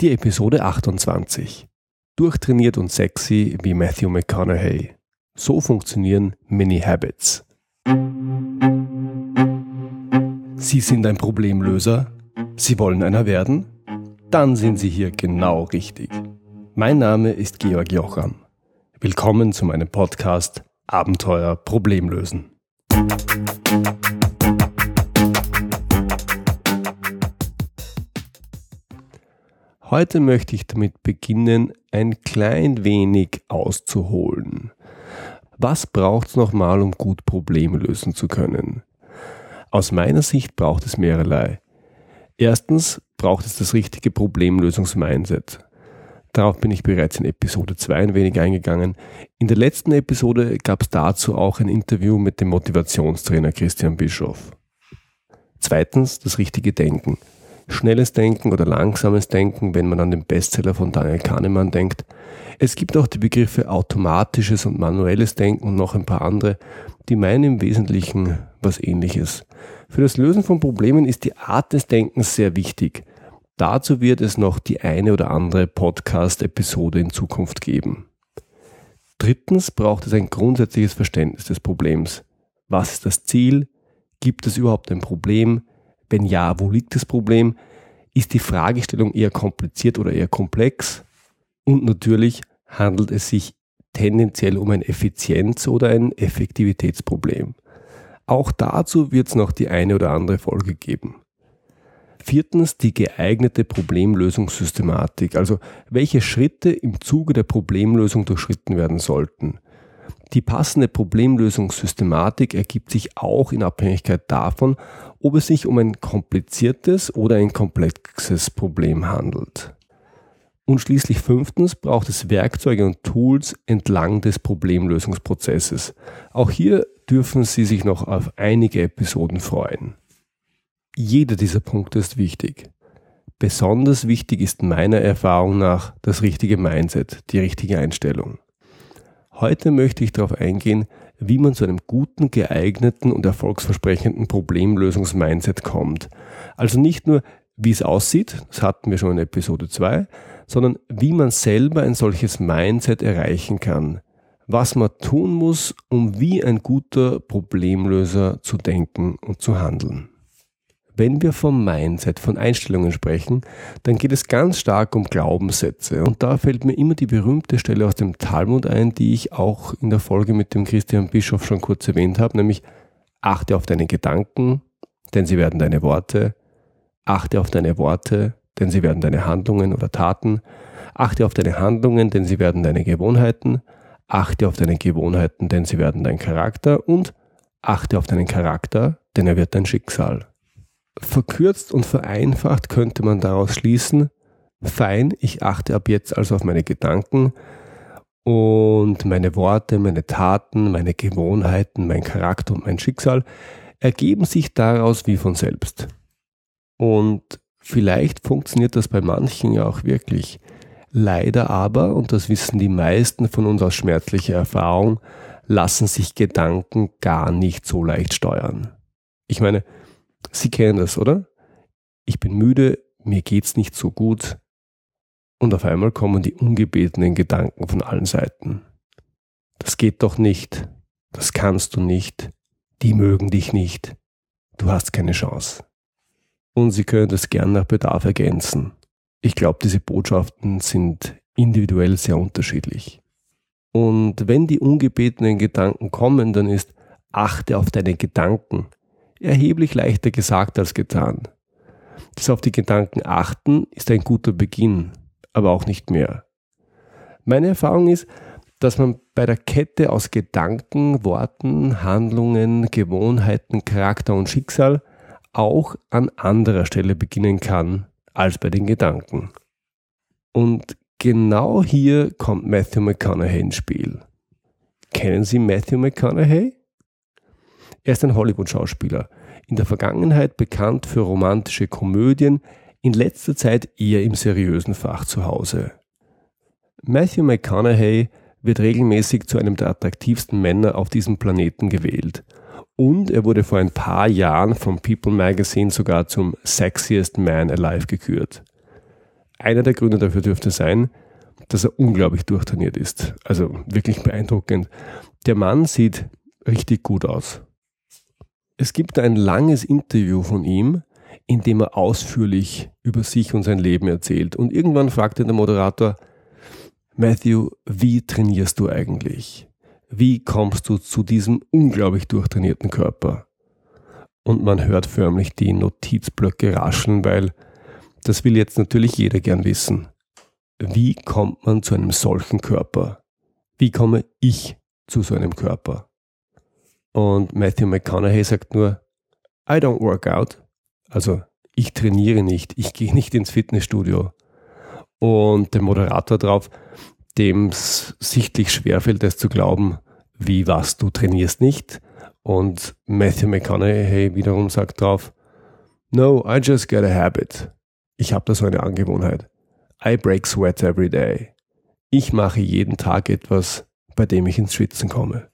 Die Episode 28. Durchtrainiert und sexy wie Matthew McConaughey. So funktionieren Mini-Habits. Sie sind ein Problemlöser? Sie wollen einer werden? Dann sind Sie hier genau richtig. Mein Name ist Georg Jocham. Willkommen zu meinem Podcast Abenteuer Problemlösen. Heute möchte ich damit beginnen, ein klein wenig auszuholen. Was braucht es nochmal, um gut Probleme lösen zu können? Aus meiner Sicht braucht es mehrerlei. Erstens braucht es das richtige Problemlösungs-Mindset. Darauf bin ich bereits in Episode 2 ein wenig eingegangen. In der letzten Episode gab es dazu auch ein Interview mit dem Motivationstrainer Christian Bischoff. Zweitens das richtige Denken schnelles Denken oder langsames Denken, wenn man an den Bestseller von Daniel Kahnemann denkt. Es gibt auch die Begriffe automatisches und manuelles Denken und noch ein paar andere, die meinen im Wesentlichen was ähnliches. Für das Lösen von Problemen ist die Art des Denkens sehr wichtig. Dazu wird es noch die eine oder andere Podcast-Episode in Zukunft geben. Drittens braucht es ein grundsätzliches Verständnis des Problems. Was ist das Ziel? Gibt es überhaupt ein Problem? Wenn ja, wo liegt das Problem? Ist die Fragestellung eher kompliziert oder eher komplex? Und natürlich handelt es sich tendenziell um ein Effizienz- oder ein Effektivitätsproblem. Auch dazu wird es noch die eine oder andere Folge geben. Viertens die geeignete Problemlösungssystematik, also welche Schritte im Zuge der Problemlösung durchschritten werden sollten. Die passende Problemlösungssystematik ergibt sich auch in Abhängigkeit davon, ob es sich um ein kompliziertes oder ein komplexes Problem handelt. Und schließlich fünftens braucht es Werkzeuge und Tools entlang des Problemlösungsprozesses. Auch hier dürfen Sie sich noch auf einige Episoden freuen. Jeder dieser Punkte ist wichtig. Besonders wichtig ist meiner Erfahrung nach das richtige Mindset, die richtige Einstellung. Heute möchte ich darauf eingehen, wie man zu einem guten, geeigneten und erfolgsversprechenden Problemlösungs-Mindset kommt. Also nicht nur, wie es aussieht, das hatten wir schon in Episode 2, sondern wie man selber ein solches Mindset erreichen kann. Was man tun muss, um wie ein guter Problemlöser zu denken und zu handeln. Wenn wir vom Mindset, von Einstellungen sprechen, dann geht es ganz stark um Glaubenssätze. Und da fällt mir immer die berühmte Stelle aus dem Talmud ein, die ich auch in der Folge mit dem Christian Bischof schon kurz erwähnt habe, nämlich achte auf deine Gedanken, denn sie werden deine Worte. Achte auf deine Worte, denn sie werden deine Handlungen oder Taten. Achte auf deine Handlungen, denn sie werden deine Gewohnheiten. Achte auf deine Gewohnheiten, denn sie werden dein Charakter. Und achte auf deinen Charakter, denn er wird dein Schicksal. Verkürzt und vereinfacht könnte man daraus schließen, fein, ich achte ab jetzt also auf meine Gedanken und meine Worte, meine Taten, meine Gewohnheiten, mein Charakter und mein Schicksal ergeben sich daraus wie von selbst. Und vielleicht funktioniert das bei manchen ja auch wirklich. Leider aber, und das wissen die meisten von uns aus schmerzlicher Erfahrung, lassen sich Gedanken gar nicht so leicht steuern. Ich meine, Sie kennen das, oder? Ich bin müde, mir geht's nicht so gut. Und auf einmal kommen die ungebetenen Gedanken von allen Seiten. Das geht doch nicht. Das kannst du nicht. Die mögen dich nicht. Du hast keine Chance. Und Sie können das gern nach Bedarf ergänzen. Ich glaube, diese Botschaften sind individuell sehr unterschiedlich. Und wenn die ungebetenen Gedanken kommen, dann ist achte auf deine Gedanken erheblich leichter gesagt als getan. Das auf die Gedanken achten ist ein guter Beginn, aber auch nicht mehr. Meine Erfahrung ist, dass man bei der Kette aus Gedanken, Worten, Handlungen, Gewohnheiten, Charakter und Schicksal auch an anderer Stelle beginnen kann als bei den Gedanken. Und genau hier kommt Matthew McConaughey ins Spiel. Kennen Sie Matthew McConaughey? Er ist ein Hollywood-Schauspieler, in der Vergangenheit bekannt für romantische Komödien, in letzter Zeit eher im seriösen Fach zu Hause. Matthew McConaughey wird regelmäßig zu einem der attraktivsten Männer auf diesem Planeten gewählt. Und er wurde vor ein paar Jahren vom People Magazine sogar zum Sexiest Man Alive gekürt. einer der Gründe dafür dürfte sein, dass er unglaublich durchtrainiert ist. Also wirklich beeindruckend. Der Mann sieht richtig gut aus. Es gibt ein langes Interview von ihm, in dem er ausführlich über sich und sein Leben erzählt. Und irgendwann fragte der Moderator, Matthew, wie trainierst du eigentlich? Wie kommst du zu diesem unglaublich durchtrainierten Körper? Und man hört förmlich die Notizblöcke rascheln, weil das will jetzt natürlich jeder gern wissen. Wie kommt man zu einem solchen Körper? Wie komme ich zu so einem Körper? Und Matthew McConaughey sagt nur, I don't work out. Also ich trainiere nicht, ich gehe nicht ins Fitnessstudio. Und der Moderator drauf, dem es sichtlich schwerfällt, es zu glauben, wie was, du trainierst nicht. Und Matthew McConaughey wiederum sagt drauf, No, I just get a habit. Ich habe da so eine Angewohnheit. I break sweat every day. Ich mache jeden Tag etwas, bei dem ich ins Schwitzen komme.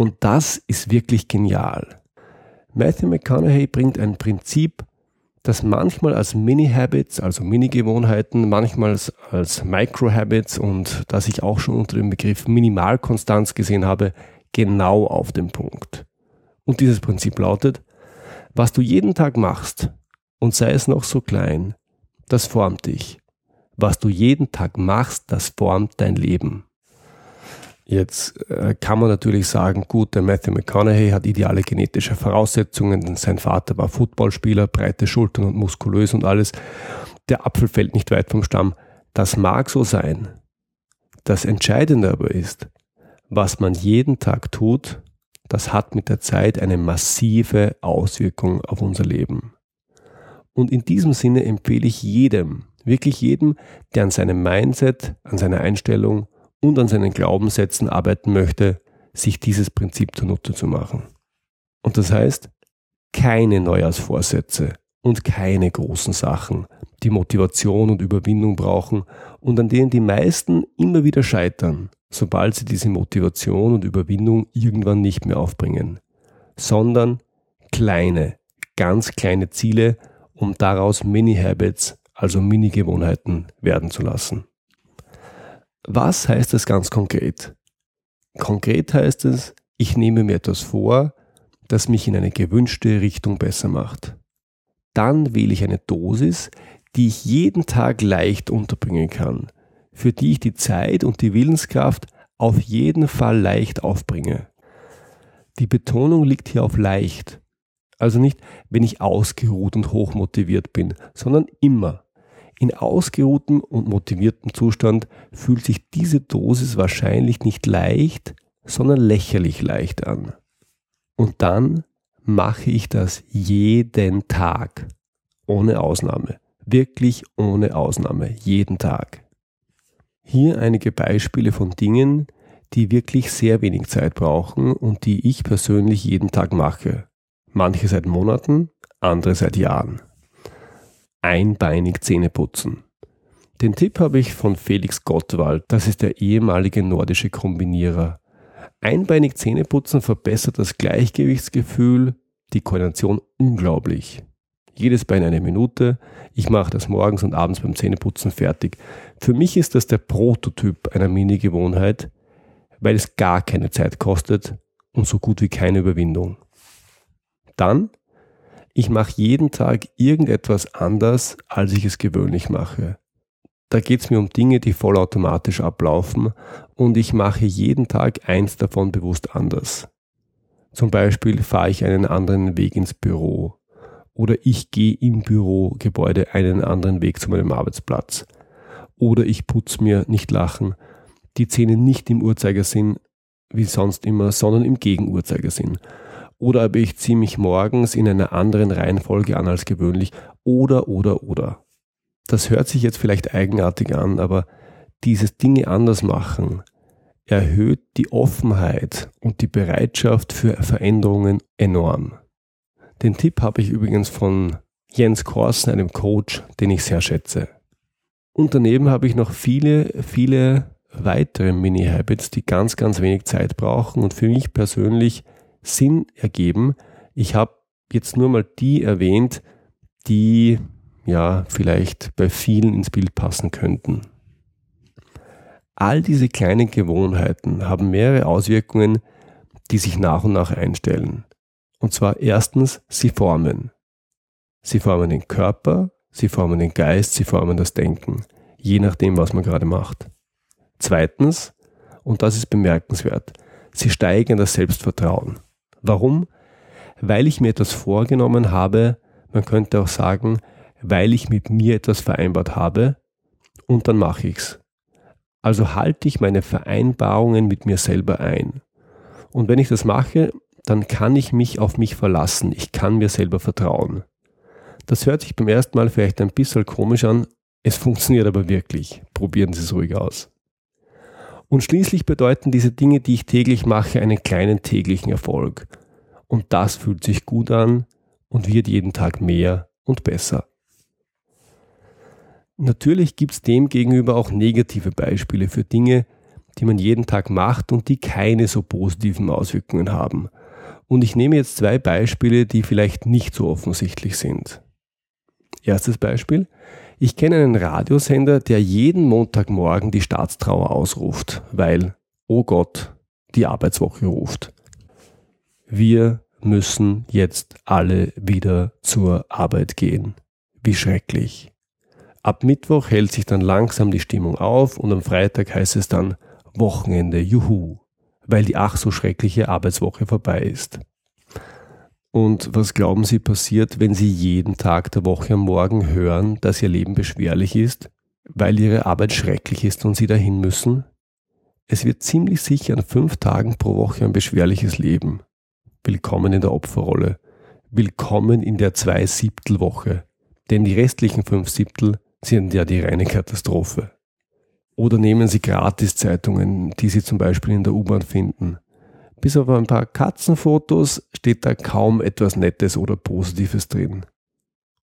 Und das ist wirklich genial. Matthew McConaughey bringt ein Prinzip, das manchmal als Mini-Habits, also Mini-Gewohnheiten, manchmal als Micro-Habits und das ich auch schon unter dem Begriff Minimalkonstanz gesehen habe, genau auf den Punkt. Und dieses Prinzip lautet, was du jeden Tag machst, und sei es noch so klein, das formt dich. Was du jeden Tag machst, das formt dein Leben. Jetzt äh, kann man natürlich sagen, gut, der Matthew McConaughey hat ideale genetische Voraussetzungen, denn sein Vater war Footballspieler, breite Schultern und muskulös und alles. Der Apfel fällt nicht weit vom Stamm. Das mag so sein. Das Entscheidende aber ist, was man jeden Tag tut, das hat mit der Zeit eine massive Auswirkung auf unser Leben. Und in diesem Sinne empfehle ich jedem, wirklich jedem, der an seinem Mindset, an seiner Einstellung und an seinen Glaubenssätzen arbeiten möchte, sich dieses Prinzip zunutze zu machen. Und das heißt, keine Neujahrsvorsätze und keine großen Sachen, die Motivation und Überwindung brauchen und an denen die meisten immer wieder scheitern, sobald sie diese Motivation und Überwindung irgendwann nicht mehr aufbringen, sondern kleine, ganz kleine Ziele, um daraus Mini-Habits, also Mini-Gewohnheiten werden zu lassen. Was heißt das ganz konkret? Konkret heißt es, ich nehme mir etwas vor, das mich in eine gewünschte Richtung besser macht. Dann wähle ich eine Dosis, die ich jeden Tag leicht unterbringen kann, für die ich die Zeit und die Willenskraft auf jeden Fall leicht aufbringe. Die Betonung liegt hier auf leicht. Also nicht, wenn ich ausgeruht und hochmotiviert bin, sondern immer. In ausgeruhtem und motiviertem Zustand fühlt sich diese Dosis wahrscheinlich nicht leicht, sondern lächerlich leicht an. Und dann mache ich das jeden Tag, ohne Ausnahme, wirklich ohne Ausnahme, jeden Tag. Hier einige Beispiele von Dingen, die wirklich sehr wenig Zeit brauchen und die ich persönlich jeden Tag mache. Manche seit Monaten, andere seit Jahren einbeinig Zähne putzen. Den Tipp habe ich von Felix Gottwald, das ist der ehemalige nordische Kombinierer. Einbeinig Zähne putzen verbessert das Gleichgewichtsgefühl, die Koordination unglaublich. Jedes Bein eine Minute. Ich mache das morgens und abends beim Zähneputzen fertig. Für mich ist das der Prototyp einer Mini-Gewohnheit, weil es gar keine Zeit kostet und so gut wie keine Überwindung. Dann ich mache jeden Tag irgendetwas anders, als ich es gewöhnlich mache. Da geht es mir um Dinge, die vollautomatisch ablaufen und ich mache jeden Tag eins davon bewusst anders. Zum Beispiel fahre ich einen anderen Weg ins Büro oder ich gehe im Bürogebäude einen anderen Weg zu meinem Arbeitsplatz oder ich putze mir nicht lachen die Zähne nicht im Uhrzeigersinn wie sonst immer, sondern im Gegenuhrzeigersinn oder aber ich ziehe mich morgens in einer anderen Reihenfolge an als gewöhnlich oder oder oder. Das hört sich jetzt vielleicht eigenartig an, aber dieses Dinge anders machen erhöht die Offenheit und die Bereitschaft für Veränderungen enorm. Den Tipp habe ich übrigens von Jens Korsen, einem Coach, den ich sehr schätze. Und daneben habe ich noch viele, viele weitere Mini-Habits, die ganz, ganz wenig Zeit brauchen und für mich persönlich Sinn ergeben. Ich habe jetzt nur mal die erwähnt, die ja vielleicht bei vielen ins Bild passen könnten. All diese kleinen Gewohnheiten haben mehrere Auswirkungen, die sich nach und nach einstellen. Und zwar erstens, sie formen. Sie formen den Körper, sie formen den Geist, sie formen das Denken, je nachdem, was man gerade macht. Zweitens, und das ist bemerkenswert, sie steigern das Selbstvertrauen. Warum? Weil ich mir etwas vorgenommen habe, man könnte auch sagen, weil ich mit mir etwas vereinbart habe und dann mache ich's. Also halte ich meine Vereinbarungen mit mir selber ein. Und wenn ich das mache, dann kann ich mich auf mich verlassen. Ich kann mir selber vertrauen. Das hört sich beim ersten Mal vielleicht ein bisschen komisch an, es funktioniert aber wirklich. Probieren Sie es ruhig aus. Und schließlich bedeuten diese Dinge, die ich täglich mache, einen kleinen täglichen Erfolg. Und das fühlt sich gut an und wird jeden Tag mehr und besser. Natürlich gibt es dem gegenüber auch negative Beispiele für Dinge, die man jeden Tag macht und die keine so positiven Auswirkungen haben. Und ich nehme jetzt zwei Beispiele, die vielleicht nicht so offensichtlich sind. Erstes Beispiel. Ich kenne einen Radiosender, der jeden Montagmorgen die Staatstrauer ausruft, weil, oh Gott, die Arbeitswoche ruft. Wir müssen jetzt alle wieder zur Arbeit gehen. Wie schrecklich. Ab Mittwoch hält sich dann langsam die Stimmung auf und am Freitag heißt es dann Wochenende, juhu, weil die ach so schreckliche Arbeitswoche vorbei ist. Und was glauben Sie passiert, wenn Sie jeden Tag der Woche am Morgen hören, dass Ihr Leben beschwerlich ist, weil Ihre Arbeit schrecklich ist und Sie dahin müssen? Es wird ziemlich sicher an fünf Tagen pro Woche ein beschwerliches Leben. Willkommen in der Opferrolle. Willkommen in der Zwei-Siebtel-Woche. Denn die restlichen fünf Siebtel sind ja die reine Katastrophe. Oder nehmen Sie Gratiszeitungen, die Sie zum Beispiel in der U-Bahn finden. Bis auf ein paar Katzenfotos steht da kaum etwas Nettes oder Positives drin.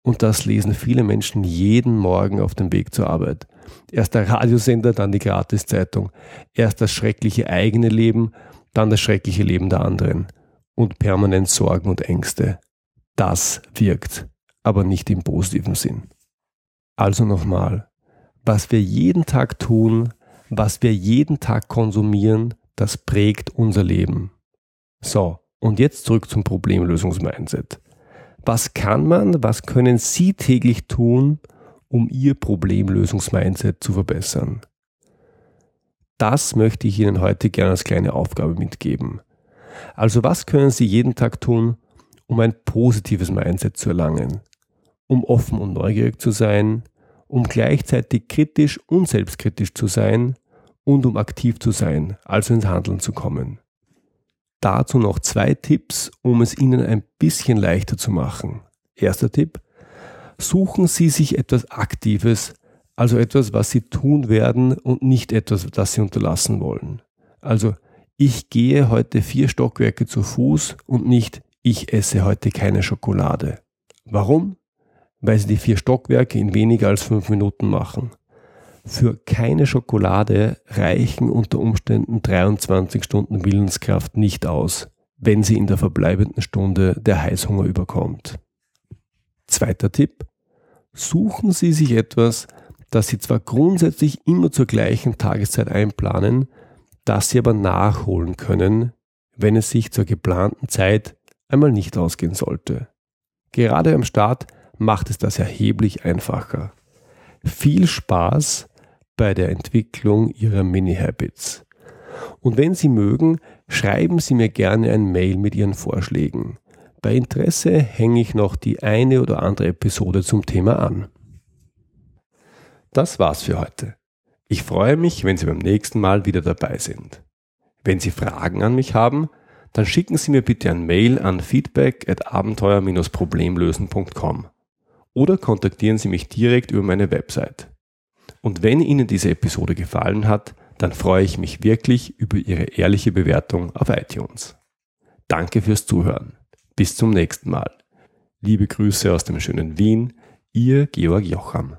Und das lesen viele Menschen jeden Morgen auf dem Weg zur Arbeit. Erst der Radiosender, dann die Gratiszeitung. Erst das schreckliche eigene Leben, dann das schreckliche Leben der anderen. Und permanent Sorgen und Ängste. Das wirkt, aber nicht im positiven Sinn. Also nochmal, was wir jeden Tag tun, was wir jeden Tag konsumieren, das prägt unser Leben. So, und jetzt zurück zum Problemlösungsmindset. Was kann man, was können Sie täglich tun, um Ihr Problemlösungsmindset zu verbessern? Das möchte ich Ihnen heute gerne als kleine Aufgabe mitgeben. Also was können Sie jeden Tag tun, um ein positives Mindset zu erlangen? Um offen und neugierig zu sein, um gleichzeitig kritisch und selbstkritisch zu sein und um aktiv zu sein, also ins Handeln zu kommen. Dazu noch zwei Tipps, um es Ihnen ein bisschen leichter zu machen. Erster Tipp. Suchen Sie sich etwas Aktives, also etwas, was Sie tun werden und nicht etwas, das Sie unterlassen wollen. Also, ich gehe heute vier Stockwerke zu Fuß und nicht, ich esse heute keine Schokolade. Warum? weil sie die vier Stockwerke in weniger als fünf Minuten machen. Für keine Schokolade reichen unter Umständen 23 Stunden Willenskraft nicht aus, wenn sie in der verbleibenden Stunde der Heißhunger überkommt. Zweiter Tipp. Suchen Sie sich etwas, das Sie zwar grundsätzlich immer zur gleichen Tageszeit einplanen, das Sie aber nachholen können, wenn es sich zur geplanten Zeit einmal nicht ausgehen sollte. Gerade am Start macht es das erheblich einfacher. Viel Spaß bei der Entwicklung Ihrer Mini-Habits. Und wenn Sie mögen, schreiben Sie mir gerne ein Mail mit Ihren Vorschlägen. Bei Interesse hänge ich noch die eine oder andere Episode zum Thema an. Das war's für heute. Ich freue mich, wenn Sie beim nächsten Mal wieder dabei sind. Wenn Sie Fragen an mich haben, dann schicken Sie mir bitte ein Mail an feedback at abenteuer-problemlösen.com oder kontaktieren Sie mich direkt über meine Website. Und wenn Ihnen diese Episode gefallen hat, dann freue ich mich wirklich über Ihre ehrliche Bewertung auf iTunes. Danke fürs Zuhören. Bis zum nächsten Mal. Liebe Grüße aus dem schönen Wien, Ihr Georg Jocham.